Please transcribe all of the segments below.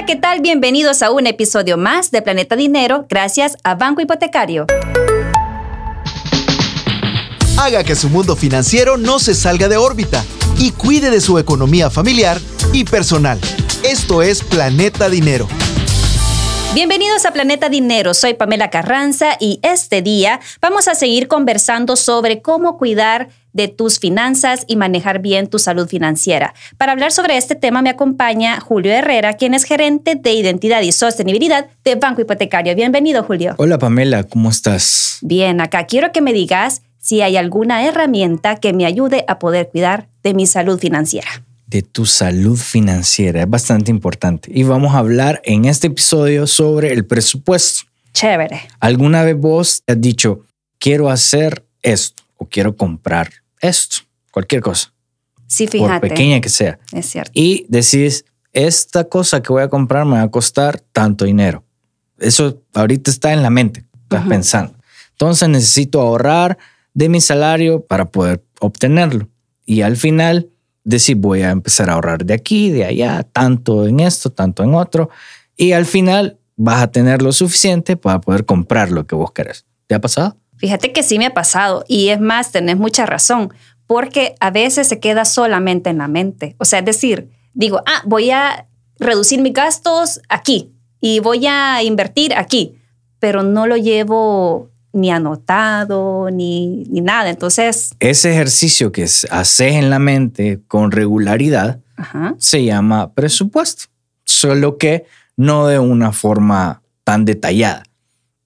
Hola, ¿qué tal? Bienvenidos a un episodio más de Planeta Dinero gracias a Banco Hipotecario. Haga que su mundo financiero no se salga de órbita y cuide de su economía familiar y personal. Esto es Planeta Dinero. Bienvenidos a Planeta Dinero, soy Pamela Carranza y este día vamos a seguir conversando sobre cómo cuidar de tus finanzas y manejar bien tu salud financiera. Para hablar sobre este tema me acompaña Julio Herrera, quien es gerente de identidad y sostenibilidad de Banco Hipotecario. Bienvenido, Julio. Hola, Pamela, ¿cómo estás? Bien, acá quiero que me digas si hay alguna herramienta que me ayude a poder cuidar de mi salud financiera. De tu salud financiera, es bastante importante. Y vamos a hablar en este episodio sobre el presupuesto. Chévere. ¿Alguna vez vos has dicho, quiero hacer esto o quiero comprar esto? Cualquier cosa. Sí, fíjate. Por pequeña que sea. Es cierto. Y decís, esta cosa que voy a comprar me va a costar tanto dinero. Eso ahorita está en la mente, estás pensando. Entonces necesito ahorrar de mi salario para poder obtenerlo. Y al final decir, voy a empezar a ahorrar de aquí, de allá, tanto en esto, tanto en otro. Y al final vas a tener lo suficiente para poder comprar lo que vos querés. ¿Te ha pasado? Fíjate que sí me ha pasado y es más, tenés mucha razón, porque a veces se queda solamente en la mente. O sea, es decir, digo, ah, voy a reducir mis gastos aquí y voy a invertir aquí, pero no lo llevo ni anotado, ni, ni nada. Entonces... Ese ejercicio que haces en la mente con regularidad se llama presupuesto, solo que no de una forma tan detallada.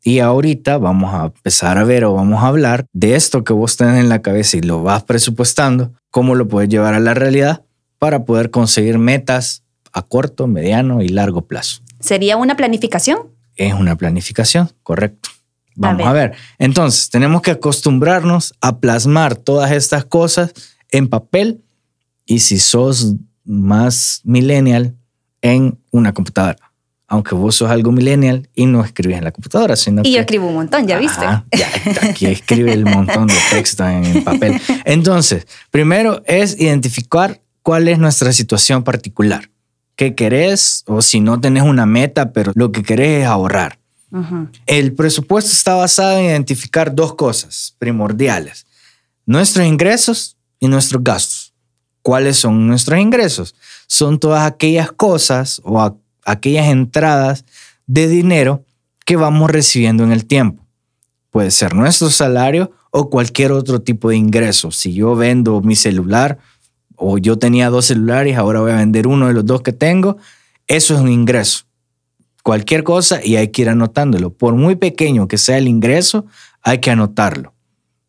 Y ahorita vamos a empezar a ver o vamos a hablar de esto que vos tenés en la cabeza y lo vas presupuestando, cómo lo puedes llevar a la realidad para poder conseguir metas a corto, mediano y largo plazo. ¿Sería una planificación? Es una planificación, correcto. Vamos a ver. Entonces, tenemos que acostumbrarnos a plasmar todas estas cosas en papel y si sos más millennial, en una computadora. Aunque vos sos algo millennial y no escribís en la computadora, sino y yo escribo un montón, ¿ya viste? ya, aquí escribe el montón de texto en el papel. Entonces, primero es identificar cuál es nuestra situación particular. ¿Qué querés? O si no tenés una meta, pero lo que querés es ahorrar. El presupuesto está basado en identificar dos cosas primordiales, nuestros ingresos y nuestros gastos. ¿Cuáles son nuestros ingresos? Son todas aquellas cosas o aquellas entradas de dinero que vamos recibiendo en el tiempo. Puede ser nuestro salario o cualquier otro tipo de ingreso. Si yo vendo mi celular o yo tenía dos celulares, ahora voy a vender uno de los dos que tengo, eso es un ingreso cualquier cosa y hay que ir anotándolo. Por muy pequeño que sea el ingreso, hay que anotarlo.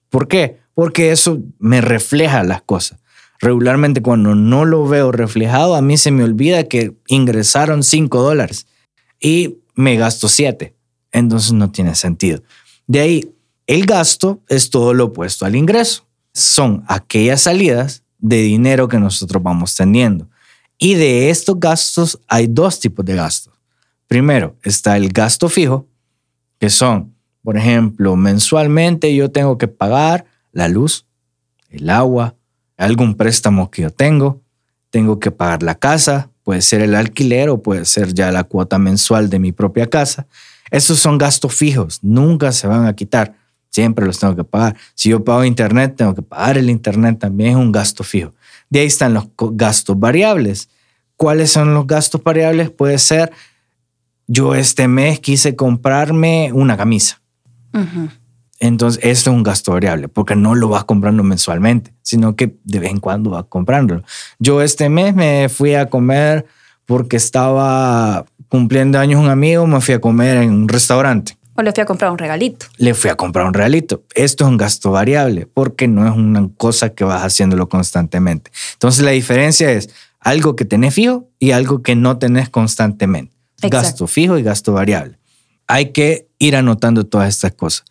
¿Por qué? Porque eso me refleja las cosas. Regularmente cuando no lo veo reflejado, a mí se me olvida que ingresaron 5 dólares y me gasto 7. Entonces no tiene sentido. De ahí, el gasto es todo lo opuesto al ingreso. Son aquellas salidas de dinero que nosotros vamos teniendo. Y de estos gastos hay dos tipos de gastos. Primero está el gasto fijo, que son, por ejemplo, mensualmente yo tengo que pagar la luz, el agua, algún préstamo que yo tengo, tengo que pagar la casa, puede ser el alquiler o puede ser ya la cuota mensual de mi propia casa. Esos son gastos fijos, nunca se van a quitar, siempre los tengo que pagar. Si yo pago internet, tengo que pagar el internet, también es un gasto fijo. De ahí están los gastos variables. ¿Cuáles son los gastos variables? Puede ser yo este mes quise comprarme una camisa. Entonces, esto es un gasto variable, porque no lo vas comprando mensualmente, sino que de vez en cuando vas comprándolo. Yo este mes me fui a comer porque estaba cumpliendo años un amigo, me fui a comer en un restaurante. O le fui a comprar un regalito. Le fui a comprar un regalito. Esto es un gasto variable, porque no es una cosa que vas haciéndolo constantemente. Entonces, la diferencia es algo que tenés fijo y algo que no tenés constantemente gasto fijo y gasto variable. Hay que ir anotando todas estas cosas.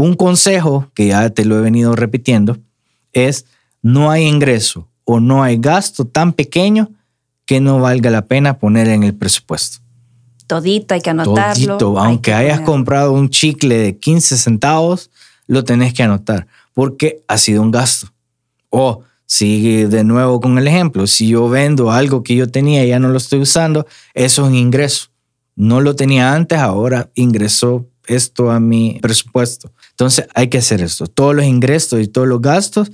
Un consejo que ya te lo he venido repitiendo es no hay ingreso o no hay gasto tan pequeño que no valga la pena poner en el presupuesto. Todito hay que anotarlo. Todito, aunque hayas comprado un chicle de 15 centavos, lo tenés que anotar porque ha sido un gasto. O Sigue de nuevo con el ejemplo. Si yo vendo algo que yo tenía y ya no lo estoy usando, eso es un ingreso. No lo tenía antes, ahora ingresó esto a mi presupuesto. Entonces hay que hacer esto. Todos los ingresos y todos los gastos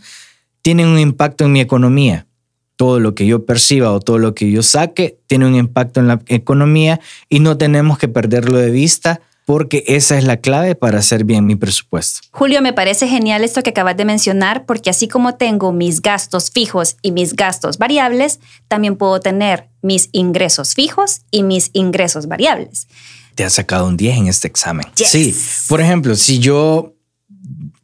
tienen un impacto en mi economía. Todo lo que yo perciba o todo lo que yo saque tiene un impacto en la economía y no tenemos que perderlo de vista porque esa es la clave para hacer bien mi presupuesto. Julio, me parece genial esto que acabas de mencionar, porque así como tengo mis gastos fijos y mis gastos variables, también puedo tener mis ingresos fijos y mis ingresos variables. Te has sacado un 10 en este examen. Sí, por ejemplo, si yo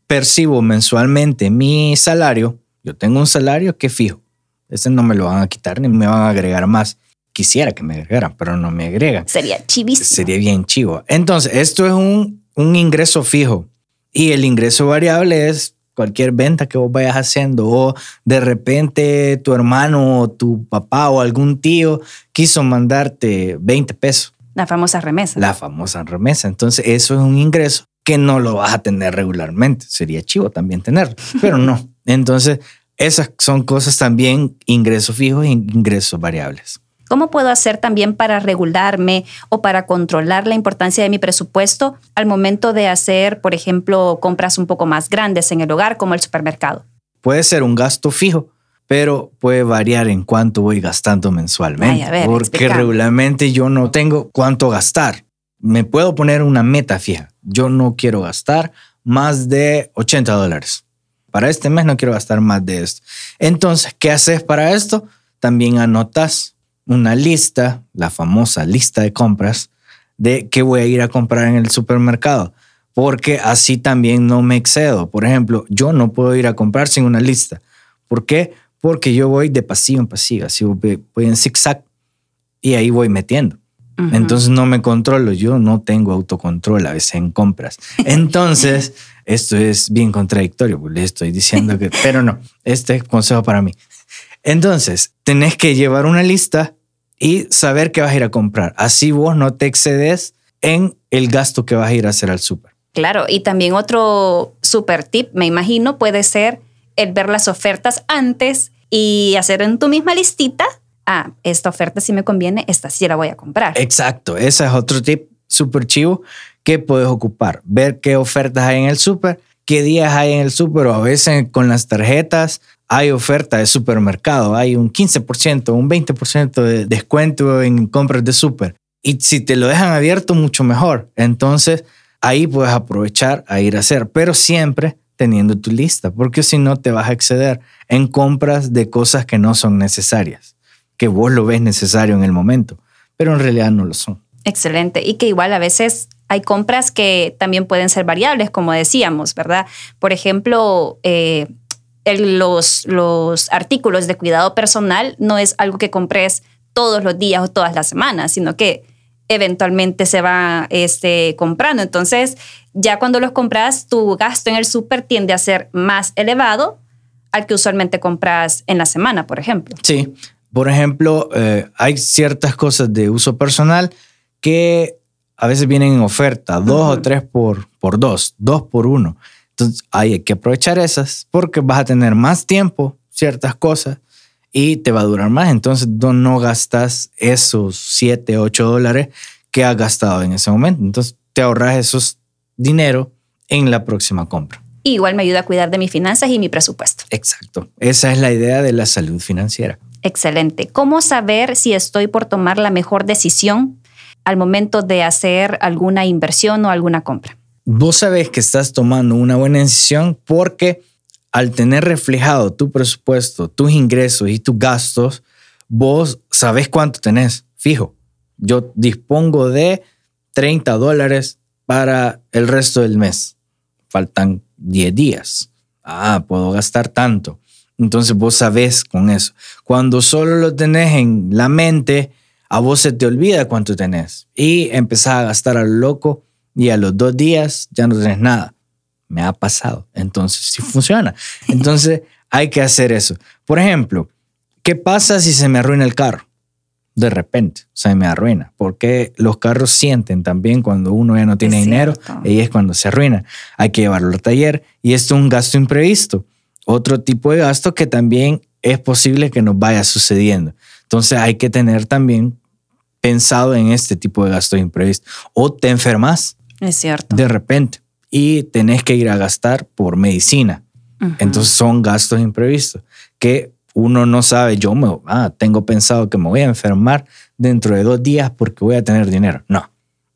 percibo mensualmente mi salario, yo tengo un salario que fijo. Ese no me lo van a quitar ni me van a agregar más quisiera que me agregaran, pero no me agregan. Sería chivísimo. Sería bien chivo. Entonces, esto es un, un ingreso fijo y el ingreso variable es cualquier venta que vos vayas haciendo o de repente tu hermano o tu papá o algún tío quiso mandarte 20 pesos. La famosa remesa. La famosa remesa. Entonces, eso es un ingreso que no lo vas a tener regularmente. Sería chivo también tenerlo, pero no. Entonces, esas son cosas también ingresos fijos e ingresos variables. ¿Cómo puedo hacer también para regularme o para controlar la importancia de mi presupuesto al momento de hacer, por ejemplo, compras un poco más grandes en el hogar como el supermercado? Puede ser un gasto fijo, pero puede variar en cuánto voy gastando mensualmente. porque regularmente yo no tengo cuánto gastar. Me puedo poner una meta fija. Yo no quiero gastar más de 80 dólares. Para este mes no quiero gastar más de esto. Entonces, ¿qué haces para esto? También anotas una lista, la famosa lista de compras, de qué voy a ir a comprar en el supermercado, porque así también no me excedo. Por ejemplo, yo no puedo ir a comprar sin una lista. ¿Por qué? Porque yo voy de pasillo en pasillo, así voy, en zigzag y ahí voy metiendo. Entonces no me controlo, yo no tengo autocontrol a veces en compras. Entonces, esto es bien contradictorio, pues le estoy diciendo que, pero no, este es consejo para mí. Entonces, tenés que llevar una lista y saber qué vas a ir a comprar. Así vos no te excedes en el gasto que vas a ir a hacer al súper. Claro, y también otro super tip, me imagino, puede ser el ver las ofertas antes y hacer en tu misma listita, ah, esta oferta sí me conviene, esta sí la voy a comprar. Exacto, ese es otro tip súper chivo que puedes ocupar. Ver qué ofertas hay en el súper, qué días hay en el súper o a veces con las tarjetas hay oferta de supermercado, hay un 15%, un 20% de descuento en compras de súper. Y si te lo dejan abierto, mucho mejor. Entonces, ahí puedes aprovechar a ir a hacer, pero siempre teniendo tu lista, porque si no te vas a exceder en compras de cosas que no son necesarias, que vos lo ves necesario en el momento, pero en realidad no lo son. Excelente. Y que igual a veces hay compras que también pueden ser variables, como decíamos, ¿verdad? Por ejemplo, eh, los, los artículos de cuidado personal no es algo que compres todos los días o todas las semanas, sino que eventualmente se va este, comprando. Entonces, ya cuando los compras, tu gasto en el súper tiende a ser más elevado al que usualmente compras en la semana, por ejemplo. Sí, por ejemplo, eh, hay ciertas cosas de uso personal que a veces vienen en oferta, dos o tres por, por dos, dos por uno. Entonces hay que aprovechar esas porque vas a tener más tiempo, ciertas cosas, y te va a durar más. Entonces no, gastas esos 7, 8 dólares que has gastado en ese momento. Entonces te ahorras esos dinero en la próxima compra. igual me ayuda a cuidar de mis finanzas y mi presupuesto. Exacto. Esa es la idea de la salud financiera. Excelente. ¿Cómo saber si estoy por tomar la mejor decisión al momento de hacer alguna inversión o alguna compra? vos sabes que estás tomando una buena decisión porque al tener reflejado tu presupuesto, tus ingresos y tus gastos, vos sabes cuánto tenés fijo. Yo dispongo de 30 dólares para el resto del mes. Faltan 10 días. Ah, puedo gastar tanto. Entonces vos sabés con eso. Cuando solo lo tenés en la mente, a vos se te olvida cuánto tenés y empezás a gastar a lo loco y a los dos días ya no tenés nada. Me ha pasado. Entonces, sí funciona. Entonces, hay que hacer eso. Por ejemplo, ¿qué pasa si se me arruina el carro? De repente se me arruina, porque los carros sienten también cuando uno ya no tiene dinero y es cuando se arruina. Hay que llevarlo al taller y esto es un gasto imprevisto. Otro tipo de gasto que también es posible que nos vaya sucediendo. Entonces hay que tener también pensado en este tipo de gastos imprevistos. O te enfermas. Es cierto. De repente. Y tenés que ir a gastar por medicina. Entonces son gastos imprevistos que uno no sabe, yo me, ah, tengo pensado que me voy a enfermar dentro de dos días porque voy a tener dinero. No.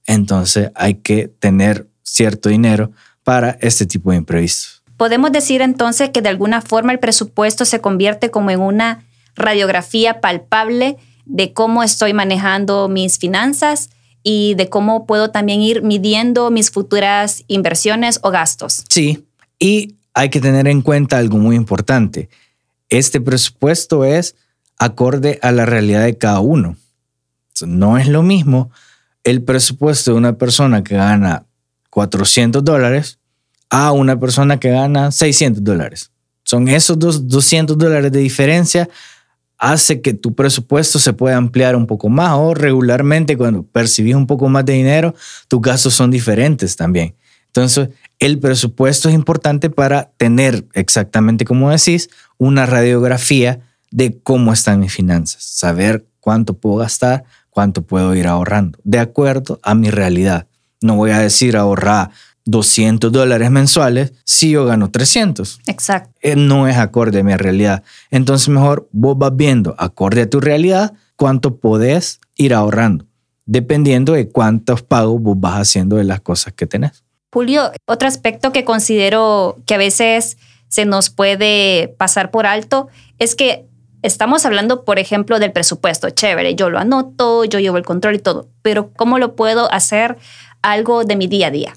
Entonces hay que tener cierto dinero para este tipo de imprevistos. Podemos decir entonces que de alguna forma el presupuesto se convierte como en una radiografía palpable de cómo estoy manejando mis finanzas y de cómo puedo también ir midiendo mis futuras inversiones o gastos. Sí, y hay que tener en cuenta algo muy importante. Este presupuesto es acorde a la realidad de cada uno. No es lo mismo el presupuesto de una persona que gana 400 dólares a una persona que gana 600 dólares. Son esos dos 200 dólares de diferencia hace que tu presupuesto se pueda ampliar un poco más o regularmente cuando percibís un poco más de dinero, tus gastos son diferentes también. Entonces, el presupuesto es importante para tener exactamente como decís, una radiografía de cómo están mis finanzas, saber cuánto puedo gastar, cuánto puedo ir ahorrando, de acuerdo a mi realidad. No voy a decir ahorrar 200 dólares mensuales si yo gano 300. Exacto. Eh, no es acorde a mi realidad. Entonces mejor vos vas viendo, acorde a tu realidad, cuánto podés ir ahorrando, dependiendo de cuántos pagos vos vas haciendo de las cosas que tenés. Julio, otro aspecto que considero que a veces se nos puede pasar por alto es que estamos hablando, por ejemplo, del presupuesto. Chévere, yo lo anoto, yo llevo el control y todo, pero ¿cómo lo puedo hacer algo de mi día a día?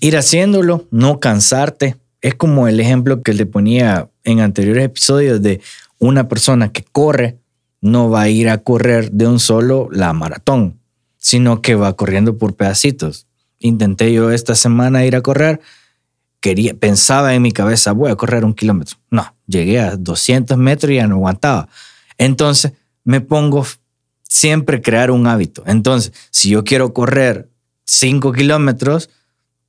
Ir haciéndolo, no cansarte. Es como el ejemplo que le ponía en anteriores episodios de una persona que corre, no va a ir a correr de un solo la maratón, sino que va corriendo por pedacitos. Intenté yo esta semana ir a correr, quería, pensaba en mi cabeza, voy a correr un kilómetro. No, llegué a 200 metros y ya no aguantaba. Entonces me pongo siempre crear un hábito. Entonces, si yo quiero correr 5 kilómetros,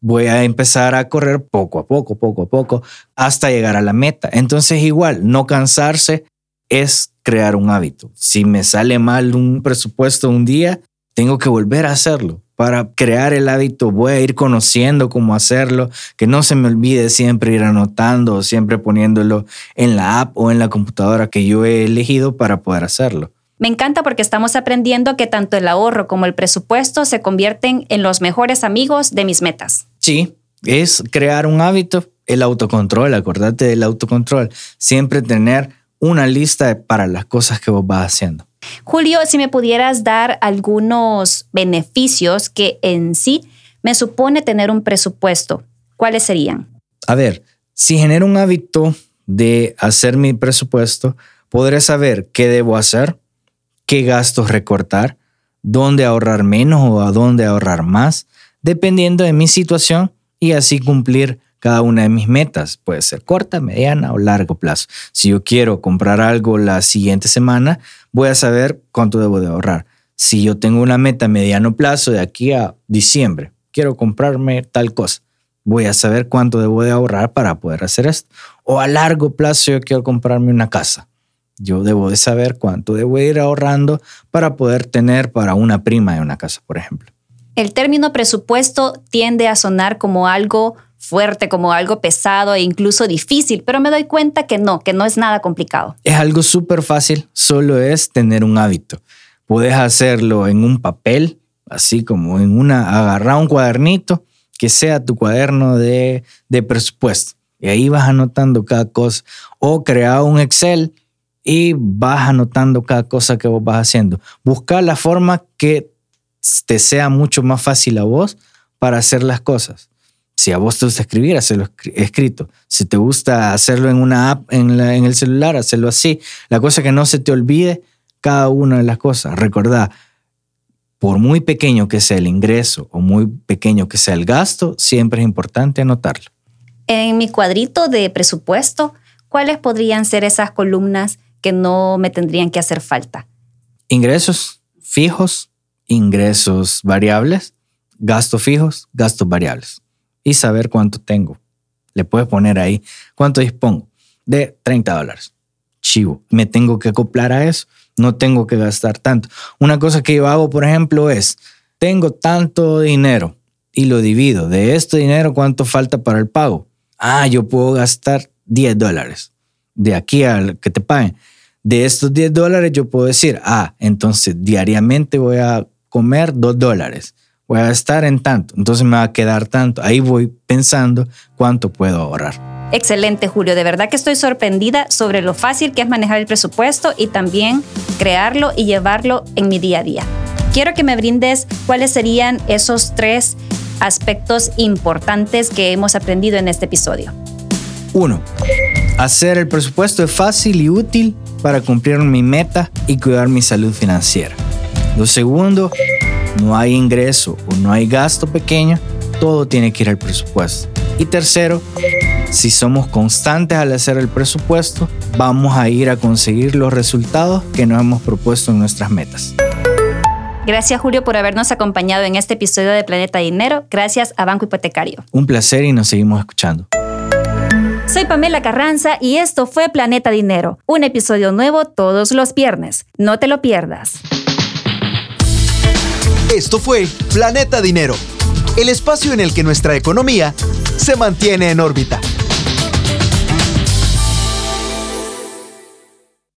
voy a empezar a correr poco a poco, poco a poco, hasta llegar a la meta. Entonces igual, no cansarse es crear un hábito. Si me sale mal un presupuesto un día, tengo que volver a hacerlo. Para crear el hábito voy a ir conociendo cómo hacerlo, que no se me olvide siempre ir anotando siempre poniéndolo en la app o en la computadora que yo he elegido para poder hacerlo. Me encanta porque estamos aprendiendo que tanto el ahorro como el presupuesto se convierten en los mejores amigos de mis metas. Sí, es crear un hábito, el autocontrol, acordate del autocontrol, siempre tener una lista para las cosas que vos vas haciendo. Julio, si me pudieras dar algunos beneficios que en sí me supone tener un presupuesto, ¿cuáles serían? A ver, si genero un hábito de hacer mi presupuesto, podré saber qué debo hacer, qué gastos recortar, dónde ahorrar menos o a dónde ahorrar más, dependiendo de mi situación y así cumplir cada una de mis metas. Puede ser corta, mediana o largo plazo. Si yo quiero comprar algo la siguiente semana, voy a saber cuánto debo de ahorrar. Si yo tengo una meta a mediano plazo de aquí a diciembre, quiero comprarme tal cosa, voy a saber cuánto debo de ahorrar para poder hacer esto. O a largo plazo yo quiero comprarme una casa. Yo debo de saber cuánto debo ir ahorrando para poder tener para una prima de una casa, por ejemplo. El término presupuesto tiende a sonar como algo fuerte, como algo pesado e incluso difícil, pero me doy cuenta que no, que no es nada complicado. Es algo súper fácil, solo es tener un hábito. Puedes hacerlo en un papel, así como en una, agarrar un cuadernito que sea tu cuaderno de, de presupuesto. Y ahí vas anotando cada cosa. O crear un Excel y vas anotando cada cosa que vos vas haciendo. Busca la forma que te sea mucho más fácil a vos para hacer las cosas. Si a vos te gusta escribir, hacerlo escrito. Si te gusta hacerlo en una app en, el celular, hacerlo así. La cosa que no se te olvide cada una de las cosas. Recordá, por muy pequeño que sea el ingreso o muy pequeño que sea el gasto, siempre es importante anotarlo. En mi cuadrito de presupuesto, ¿cuáles podrían ser esas columnas que no me tendrían que hacer falta? Ingresos fijos, ingresos variables, gastos fijos, gastos variables y saber cuánto tengo. Le puedes poner ahí cuánto dispongo. de 30 dólares. Chivo, me tengo que acoplar a eso, no tengo que gastar tanto. Una cosa que yo hago, por ejemplo, es, tengo tanto dinero y lo divido. De este dinero, ¿cuánto falta para el pago? Ah, yo puedo gastar 10 dólares. De aquí al que te paguen. De estos 10 dólares yo puedo decir, ah, entonces diariamente voy a comer 2 dólares. Voy a estar en tanto. Entonces me va a quedar tanto. Ahí voy pensando cuánto puedo ahorrar. Excelente, Julio. De verdad que estoy sorprendida sobre lo fácil que es manejar el presupuesto y también crearlo y llevarlo en mi día a día. Quiero que me brindes cuáles serían esos tres aspectos importantes que hemos aprendido en este episodio. Uno, hacer el presupuesto es fácil y útil para cumplir mi meta y cuidar mi salud financiera. Lo segundo, no hay ingreso o no hay gasto pequeño, todo tiene que ir al presupuesto. Y tercero, si somos constantes al hacer el presupuesto, vamos a ir a conseguir los resultados que nos hemos propuesto en nuestras metas. Gracias Julio por habernos acompañado en este episodio de Planeta Dinero. Gracias a Banco Hipotecario. Un placer y nos seguimos escuchando. Soy Pamela Carranza y esto fue Planeta Dinero, un episodio nuevo todos los viernes. No te lo pierdas. Esto fue Planeta Dinero, el espacio en el que nuestra economía se mantiene en órbita.